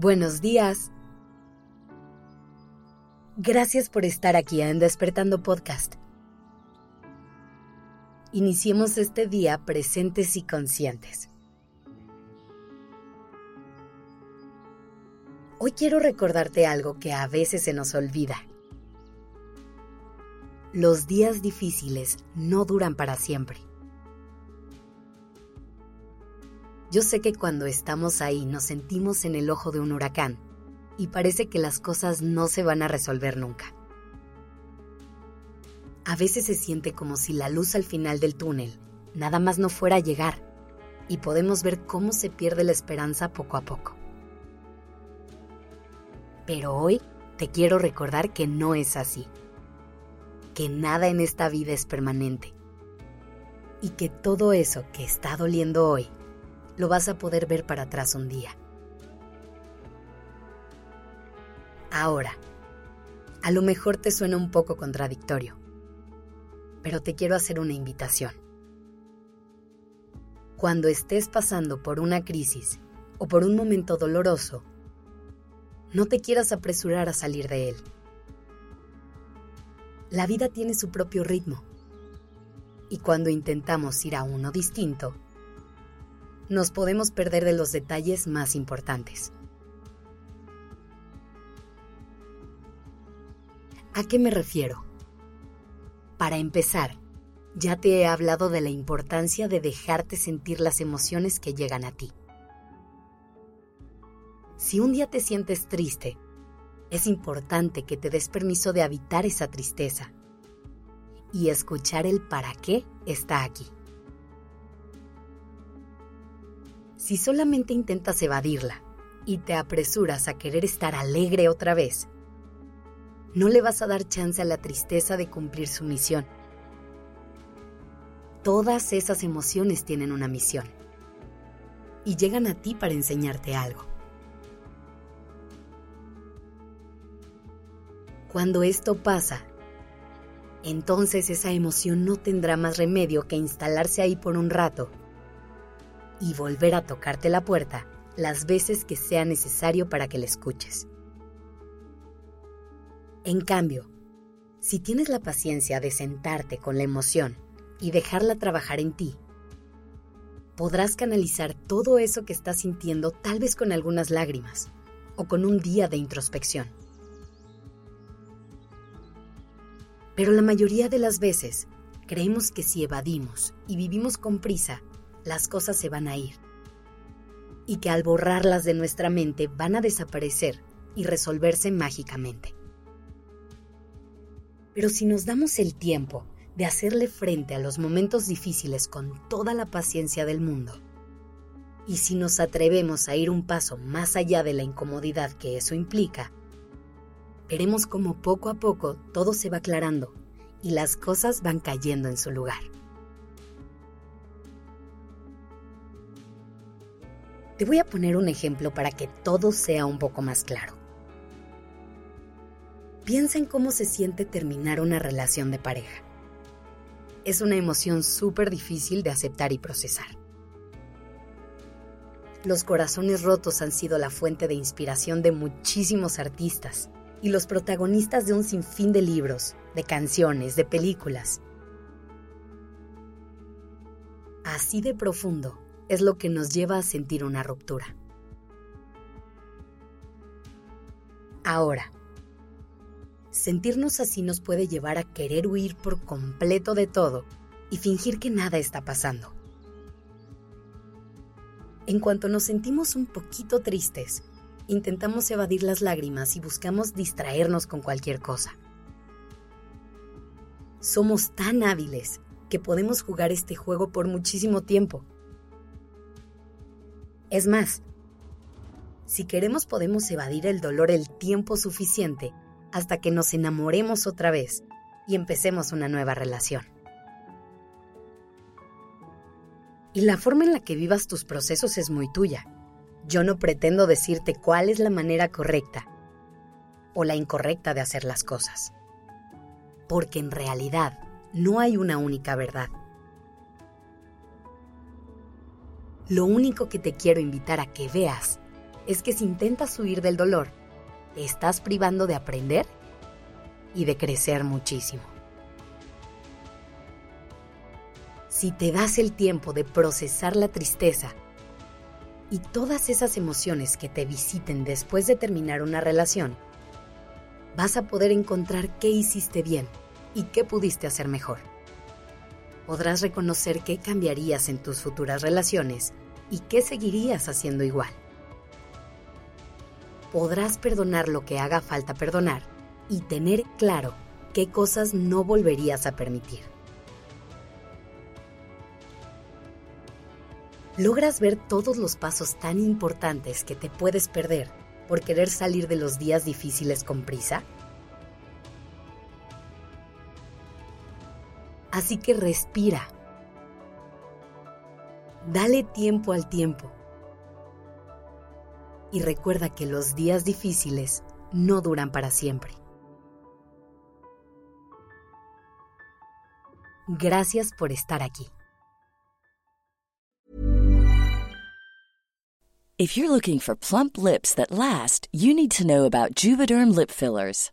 Buenos días. Gracias por estar aquí en Despertando Podcast. Iniciemos este día presentes y conscientes. Hoy quiero recordarte algo que a veces se nos olvida. Los días difíciles no duran para siempre. Yo sé que cuando estamos ahí nos sentimos en el ojo de un huracán y parece que las cosas no se van a resolver nunca. A veces se siente como si la luz al final del túnel nada más no fuera a llegar y podemos ver cómo se pierde la esperanza poco a poco. Pero hoy te quiero recordar que no es así, que nada en esta vida es permanente y que todo eso que está doliendo hoy lo vas a poder ver para atrás un día. Ahora, a lo mejor te suena un poco contradictorio, pero te quiero hacer una invitación. Cuando estés pasando por una crisis o por un momento doloroso, no te quieras apresurar a salir de él. La vida tiene su propio ritmo, y cuando intentamos ir a uno distinto, nos podemos perder de los detalles más importantes. ¿A qué me refiero? Para empezar, ya te he hablado de la importancia de dejarte sentir las emociones que llegan a ti. Si un día te sientes triste, es importante que te des permiso de habitar esa tristeza y escuchar el para qué está aquí. Si solamente intentas evadirla y te apresuras a querer estar alegre otra vez, no le vas a dar chance a la tristeza de cumplir su misión. Todas esas emociones tienen una misión y llegan a ti para enseñarte algo. Cuando esto pasa, entonces esa emoción no tendrá más remedio que instalarse ahí por un rato y volver a tocarte la puerta las veces que sea necesario para que la escuches. En cambio, si tienes la paciencia de sentarte con la emoción y dejarla trabajar en ti, podrás canalizar todo eso que estás sintiendo tal vez con algunas lágrimas o con un día de introspección. Pero la mayoría de las veces creemos que si evadimos y vivimos con prisa, las cosas se van a ir. Y que al borrarlas de nuestra mente van a desaparecer y resolverse mágicamente. Pero si nos damos el tiempo de hacerle frente a los momentos difíciles con toda la paciencia del mundo, y si nos atrevemos a ir un paso más allá de la incomodidad que eso implica, veremos como poco a poco todo se va aclarando y las cosas van cayendo en su lugar. Te voy a poner un ejemplo para que todo sea un poco más claro. Piensa en cómo se siente terminar una relación de pareja. Es una emoción súper difícil de aceptar y procesar. Los corazones rotos han sido la fuente de inspiración de muchísimos artistas y los protagonistas de un sinfín de libros, de canciones, de películas. Así de profundo es lo que nos lleva a sentir una ruptura. Ahora, sentirnos así nos puede llevar a querer huir por completo de todo y fingir que nada está pasando. En cuanto nos sentimos un poquito tristes, intentamos evadir las lágrimas y buscamos distraernos con cualquier cosa. Somos tan hábiles que podemos jugar este juego por muchísimo tiempo es más, si queremos podemos evadir el dolor el tiempo suficiente hasta que nos enamoremos otra vez y empecemos una nueva relación. Y la forma en la que vivas tus procesos es muy tuya. Yo no pretendo decirte cuál es la manera correcta o la incorrecta de hacer las cosas. Porque en realidad no hay una única verdad. Lo único que te quiero invitar a que veas es que si intentas huir del dolor, te estás privando de aprender y de crecer muchísimo. Si te das el tiempo de procesar la tristeza y todas esas emociones que te visiten después de terminar una relación, vas a poder encontrar qué hiciste bien y qué pudiste hacer mejor. Podrás reconocer qué cambiarías en tus futuras relaciones y qué seguirías haciendo igual. Podrás perdonar lo que haga falta perdonar y tener claro qué cosas no volverías a permitir. ¿Logras ver todos los pasos tan importantes que te puedes perder por querer salir de los días difíciles con prisa? Así que respira. Dale tiempo al tiempo. Y recuerda que los días difíciles no duran para siempre. Gracias por estar aquí. If you're looking for plump lips that last, you need to know about Juvederm lip fillers.